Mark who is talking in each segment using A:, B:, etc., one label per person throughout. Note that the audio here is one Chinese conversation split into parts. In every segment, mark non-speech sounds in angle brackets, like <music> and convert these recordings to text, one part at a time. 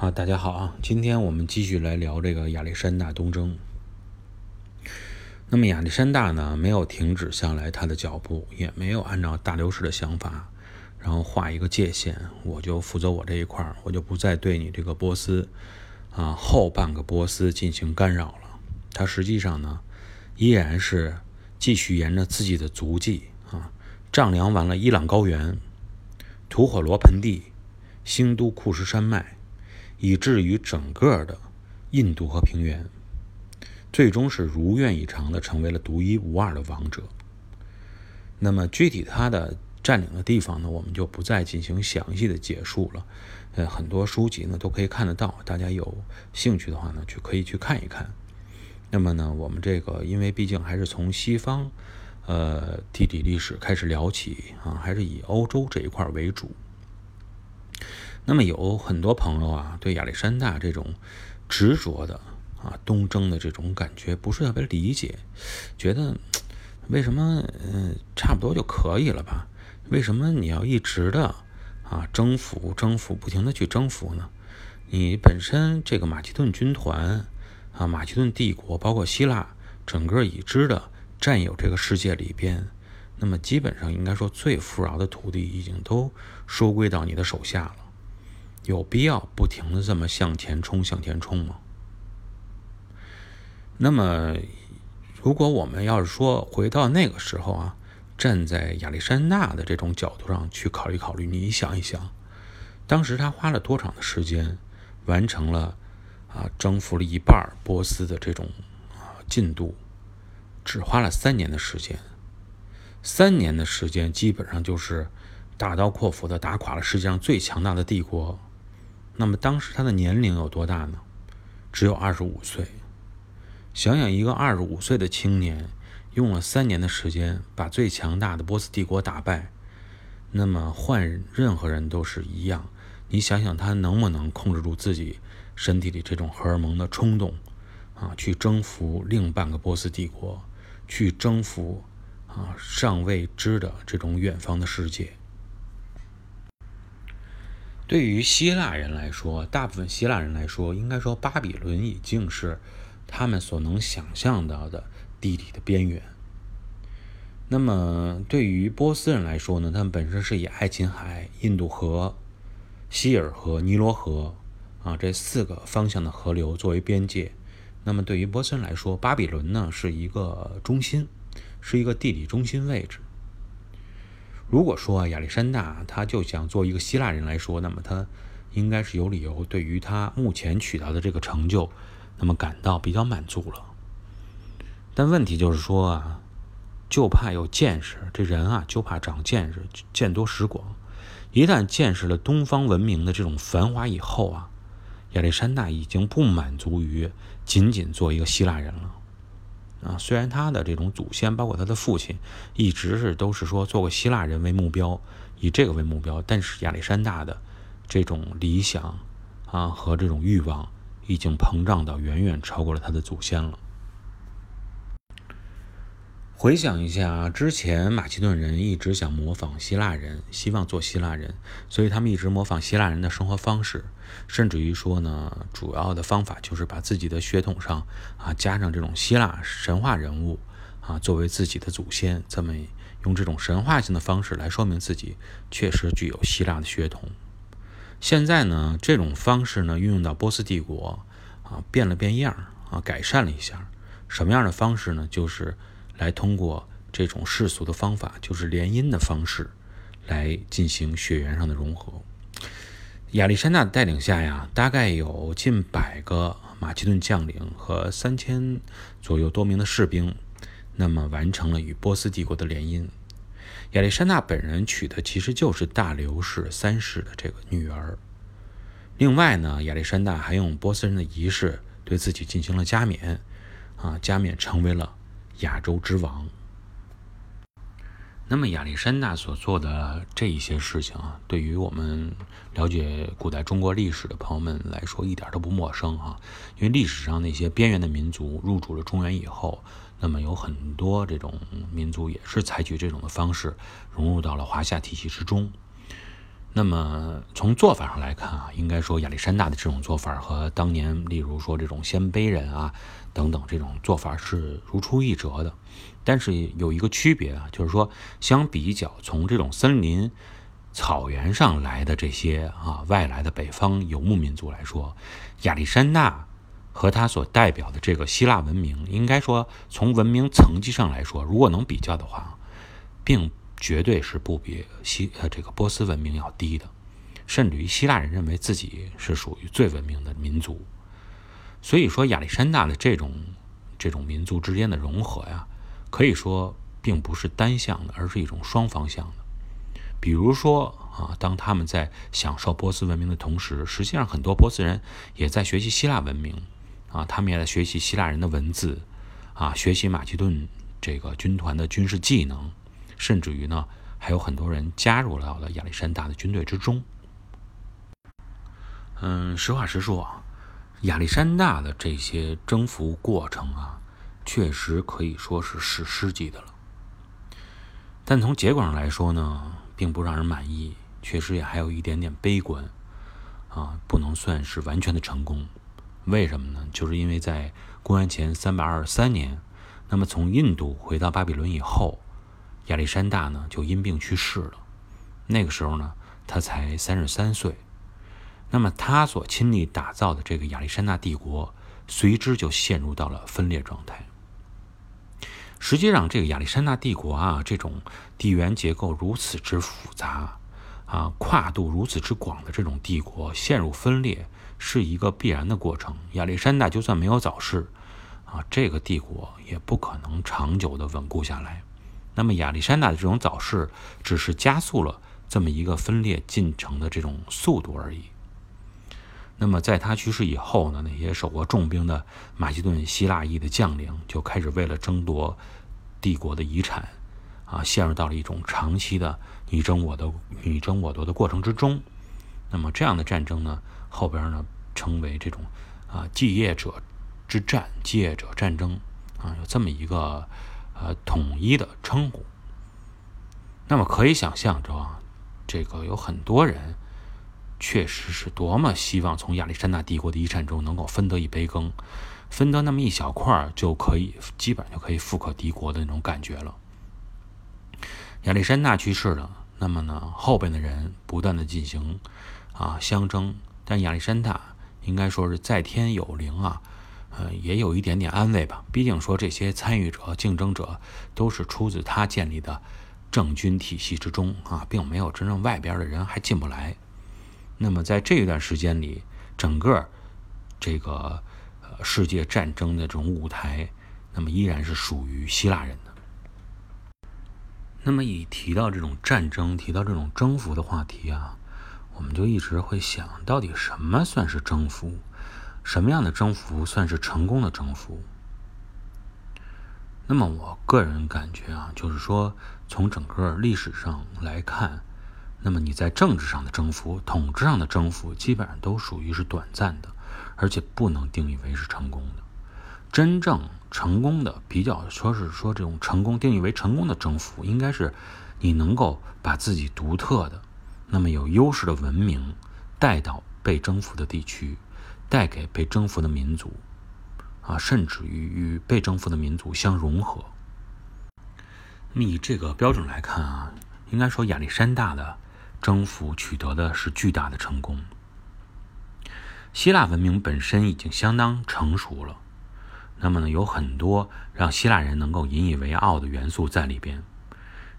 A: 啊，大家好啊！今天我们继续来聊这个亚历山大东征。那么亚历山大呢，没有停止下来他的脚步，也没有按照大流士的想法，然后画一个界限，我就负责我这一块儿，我就不再对你这个波斯啊后半个波斯进行干扰了。他实际上呢，依然是继续沿着自己的足迹啊，丈量完了伊朗高原、吐火罗盆地、兴都库什山脉。以至于整个的印度和平原，最终是如愿以偿的成为了独一无二的王者。那么具体他的占领的地方呢，我们就不再进行详细的解述了。呃，很多书籍呢都可以看得到，大家有兴趣的话呢，就可以去看一看。那么呢，我们这个因为毕竟还是从西方呃地理历史开始聊起啊，还是以欧洲这一块为主。那么有很多朋友啊，对亚历山大这种执着的啊东征的这种感觉不是特别理解，觉得 <tsk> 为什么嗯差不多就可以了吧？为什么你要一直的啊征服征服不停的去征服呢？你本身这个马其顿军团啊马其顿帝国包括希腊整个已知的占有这个世界里边，那么基本上应该说最富饶的土地已经都收归到你的手下了。有必要不停的这么向前冲、向前冲吗？那么，如果我们要是说回到那个时候啊，站在亚历山大的这种角度上去考虑考虑，你想一想，当时他花了多长的时间完成了啊征服了一半波斯的这种啊进度，只花了三年的时间，三年的时间基本上就是大刀阔斧的打垮了世界上最强大的帝国。那么当时他的年龄有多大呢？只有二十五岁。想想一个二十五岁的青年，用了三年的时间把最强大的波斯帝国打败，那么换任何人都是一样。你想想他能不能控制住自己身体里这种荷尔蒙的冲动啊，去征服另半个波斯帝国，去征服啊尚未知的这种远方的世界。对于希腊人来说，大部分希腊人来说，应该说巴比伦已经是他们所能想象到的地理的边缘。那么对于波斯人来说呢，他们本身是以爱琴海、印度河、希尔河、尼罗河啊这四个方向的河流作为边界。那么对于波斯人来说，巴比伦呢是一个中心，是一个地理中心位置。如果说亚历山大他就想做一个希腊人来说，那么他应该是有理由对于他目前取得的这个成就，那么感到比较满足了。但问题就是说啊，就怕有见识，这人啊就怕长见识，见多识广。一旦见识了东方文明的这种繁华以后啊，亚历山大已经不满足于仅仅做一个希腊人了。啊，虽然他的这种祖先，包括他的父亲，一直是都是说做个希腊人为目标，以这个为目标，但是亚历山大的这种理想啊和这种欲望，已经膨胀到远远超过了他的祖先了。回想一下，之前马其顿人一直想模仿希腊人，希望做希腊人，所以他们一直模仿希腊人的生活方式，甚至于说呢，主要的方法就是把自己的血统上啊加上这种希腊神话人物啊作为自己的祖先，这么用这种神话性的方式来说明自己确实具有希腊的血统。现在呢，这种方式呢运用到波斯帝国啊变了变样啊改善了一下，什么样的方式呢？就是。来通过这种世俗的方法，就是联姻的方式，来进行血缘上的融合。亚历山大的带领下呀，大概有近百个马其顿将领和三千左右多名的士兵，那么完成了与波斯帝国的联姻。亚历山大本人娶的其实就是大流士三世的这个女儿。另外呢，亚历山大还用波斯人的仪式对自己进行了加冕，啊，加冕成为了。亚洲之王。那么亚历山大所做的这一些事情啊，对于我们了解古代中国历史的朋友们来说，一点都不陌生啊。因为历史上那些边缘的民族入主了中原以后，那么有很多这种民族也是采取这种的方式融入到了华夏体系之中。那么从做法上来看啊，应该说亚历山大的这种做法和当年，例如说这种鲜卑人啊等等这种做法是如出一辙的。但是有一个区别啊，就是说相比较从这种森林。草原上来的这些啊外来的北方游牧民族来说，亚历山大和他所代表的这个希腊文明，应该说从文明层级上来说，如果能比较的话，并绝对是不比西呃这个波斯文明要低的，甚至于希腊人认为自己是属于最文明的民族。所以说，亚历山大的这种这种民族之间的融合呀，可以说并不是单向的，而是一种双方向的。比如说啊，当他们在享受波斯文明的同时，实际上很多波斯人也在学习希腊文明啊，他们也在学习希腊人的文字啊，学习马其顿这个军团的军事技能，甚至于呢，还有很多人加入到了亚历山大的军队之中。嗯，实话实说啊，亚历山大的这些征服过程啊，确实可以说是史诗级的了。但从结果上来说呢？并不让人满意，确实也还有一点点悲观，啊，不能算是完全的成功。为什么呢？就是因为在公元前三百二十三年，那么从印度回到巴比伦以后，亚历山大呢就因病去世了。那个时候呢，他才三十三岁。那么他所亲力打造的这个亚历山大帝国，随之就陷入到了分裂状态。实际上，这个亚历山大帝国啊，这种地缘结构如此之复杂，啊，跨度如此之广的这种帝国陷入分裂，是一个必然的过程。亚历山大就算没有早逝，啊，这个帝国也不可能长久的稳固下来。那么，亚历山大的这种早逝，只是加速了这么一个分裂进程的这种速度而已。那么，在他去世以后呢？那些手握重兵的马其顿希腊裔的将领就开始为了争夺帝国的遗产，啊，陷入到了一种长期的你争我夺、你争我夺的过程之中。那么，这样的战争呢，后边呢称为这种啊继业者之战、继业者战争啊，有这么一个呃统一的称呼。那么，可以想象着啊，这个有很多人。确实是多么希望从亚历山大帝国的遗产中能够分得一杯羹，分得那么一小块儿就可以，基本就可以富可敌国的那种感觉了。亚历山大去世了，那么呢，后边的人不断的进行啊相争，但亚历山大应该说是在天有灵啊，呃，也有一点点安慰吧。毕竟说这些参与者、竞争者都是出自他建立的政军体系之中啊，并没有真正外边的人还进不来。那么在这一段时间里，整个这个世界战争的这种舞台，那么依然是属于希腊人的。那么一提到这种战争，提到这种征服的话题啊，我们就一直会想到底什么算是征服？什么样的征服算是成功的征服？那么我个人感觉啊，就是说从整个历史上来看。那么你在政治上的征服、统治上的征服，基本上都属于是短暂的，而且不能定义为是成功的。真正成功的，比较说是说这种成功定义为成功的征服，应该是你能够把自己独特的、那么有优势的文明带到被征服的地区，带给被征服的民族，啊，甚至于与被征服的民族相融合。那么以这个标准来看啊，应该说亚历山大的。征服取得的是巨大的成功。希腊文明本身已经相当成熟了，那么呢，有很多让希腊人能够引以为傲的元素在里边。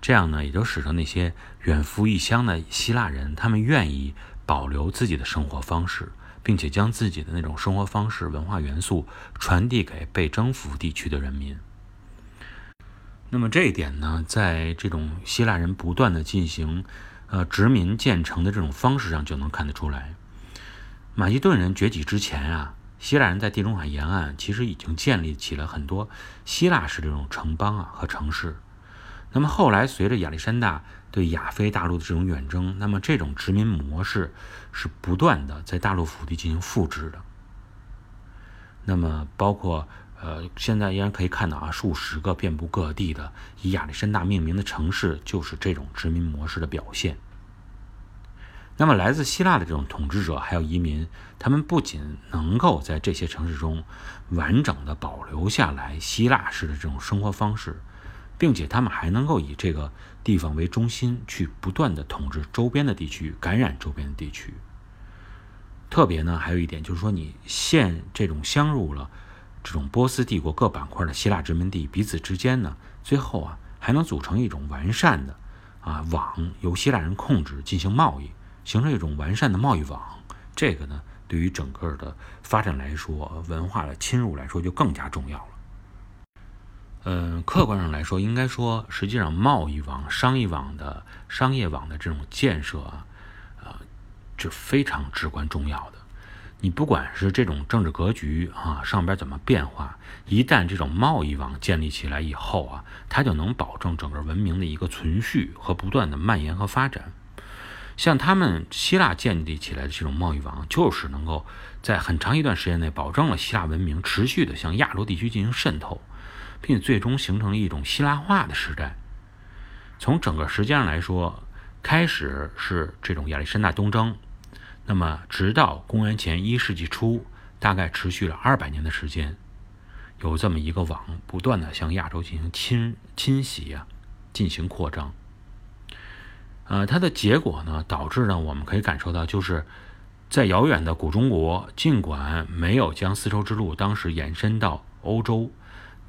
A: 这样呢，也就使得那些远赴异乡的希腊人，他们愿意保留自己的生活方式，并且将自己的那种生活方式、文化元素传递给被征服地区的人民。那么这一点呢，在这种希腊人不断的进行。呃，殖民建成的这种方式上就能看得出来。马其顿人崛起之前啊，希腊人在地中海沿岸其实已经建立起了很多希腊式这种城邦啊和城市。那么后来随着亚历山大对亚非大陆的这种远征，那么这种殖民模式是不断的在大陆腹地进行复制的。那么包括。呃，现在依然可以看到啊，数十个遍布各地的以亚历山大命名的城市，就是这种殖民模式的表现。那么，来自希腊的这种统治者还有移民，他们不仅能够在这些城市中完整的保留下来希腊式的这种生活方式，并且他们还能够以这个地方为中心，去不断的统治周边的地区，感染周边的地区。特别呢，还有一点就是说，你现这种相入了这种波斯帝国各板块的希腊殖民地，彼此之间呢，最后啊，还能组成一种完善的啊网，由希腊人控制进行贸易。形成一种完善的贸易网，这个呢，对于整个的发展来说，文化的侵入来说就更加重要了。嗯，客观上来说，应该说，实际上贸易网、商业网的商业网的这种建设啊，啊，是非常至关重要的。你不管是这种政治格局啊上边怎么变化，一旦这种贸易网建立起来以后啊，它就能保证整个文明的一个存续和不断的蔓延和发展。像他们希腊建立起来的这种贸易网，就是能够在很长一段时间内保证了希腊文明持续的向亚洲地区进行渗透，并最终形成一种希腊化的时代。从整个时间上来说，开始是这种亚历山大东征，那么直到公元前一世纪初，大概持续了二百年的时间，有这么一个网不断的向亚洲进行侵侵袭啊，进行扩张。呃，它的结果呢，导致呢，我们可以感受到，就是在遥远的古中国，尽管没有将丝绸之路当时延伸到欧洲，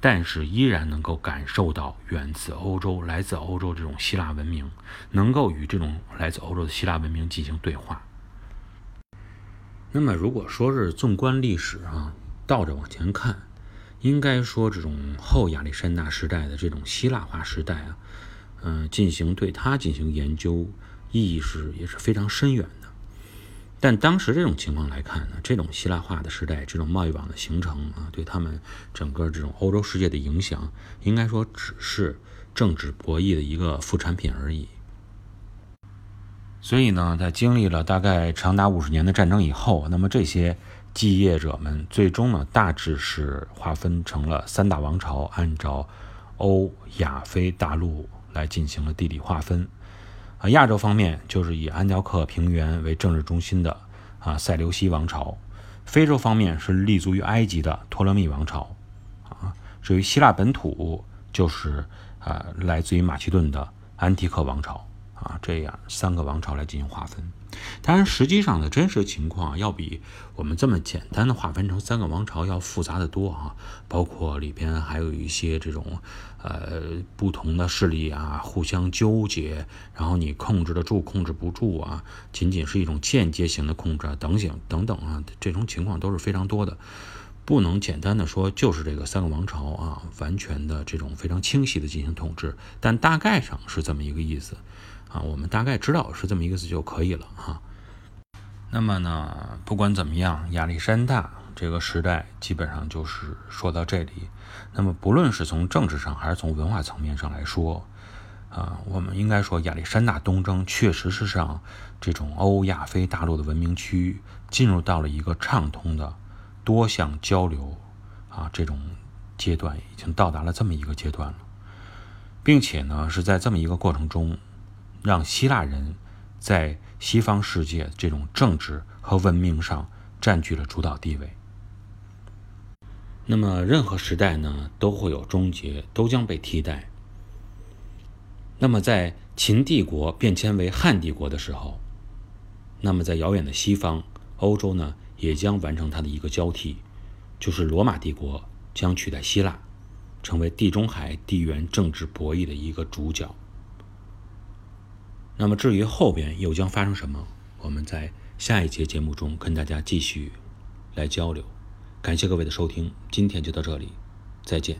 A: 但是依然能够感受到源自欧洲、来自欧洲这种希腊文明，能够与这种来自欧洲的希腊文明进行对话。那么，如果说是纵观历史啊，倒着往前看，应该说这种后亚历山大时代的这种希腊化时代啊。嗯，进行对它进行研究，意义是也是非常深远的。但当时这种情况来看呢，这种希腊化的时代，这种贸易网的形成啊，对他们整个这种欧洲世界的影响，应该说只是政治博弈的一个副产品而已。所以呢，在经历了大概长达五十年的战争以后，那么这些继业者们最终呢，大致是划分成了三大王朝，按照欧亚非大陆。来进行了地理划分，啊，亚洲方面就是以安条克平原为政治中心的啊塞琉西王朝，非洲方面是立足于埃及的托勒密王朝，啊，至于希腊本土就是啊来自于马其顿的安提克王朝，啊，这样三个王朝来进行划分。当然，实际上的真实情况要比我们这么简单的划分成三个王朝要复杂的多啊！包括里边还有一些这种呃不同的势力啊，互相纠结，然后你控制得住，控制不住啊，仅仅是一种间接型的控制啊，等等等等啊，这种情况都是非常多的，不能简单的说就是这个三个王朝啊，完全的这种非常清晰的进行统治，但大概上是这么一个意思。啊，我们大概知道是这么一个字就可以了哈。那么呢，不管怎么样，亚历山大这个时代基本上就是说到这里。那么，不论是从政治上还是从文化层面上来说，啊，我们应该说亚历山大东征确实是让这种欧亚非大陆的文明区进入到了一个畅通的多项交流啊这种阶段，已经到达了这么一个阶段了，并且呢，是在这么一个过程中。让希腊人在西方世界这种政治和文明上占据了主导地位。那么，任何时代呢都会有终结，都将被替代。那么，在秦帝国变迁为汉帝国的时候，那么在遥远的西方欧洲呢，也将完成它的一个交替，就是罗马帝国将取代希腊，成为地中海地缘政治博弈的一个主角。那么至于后边又将发生什么，我们在下一节节目中跟大家继续来交流。感谢各位的收听，今天就到这里，再见。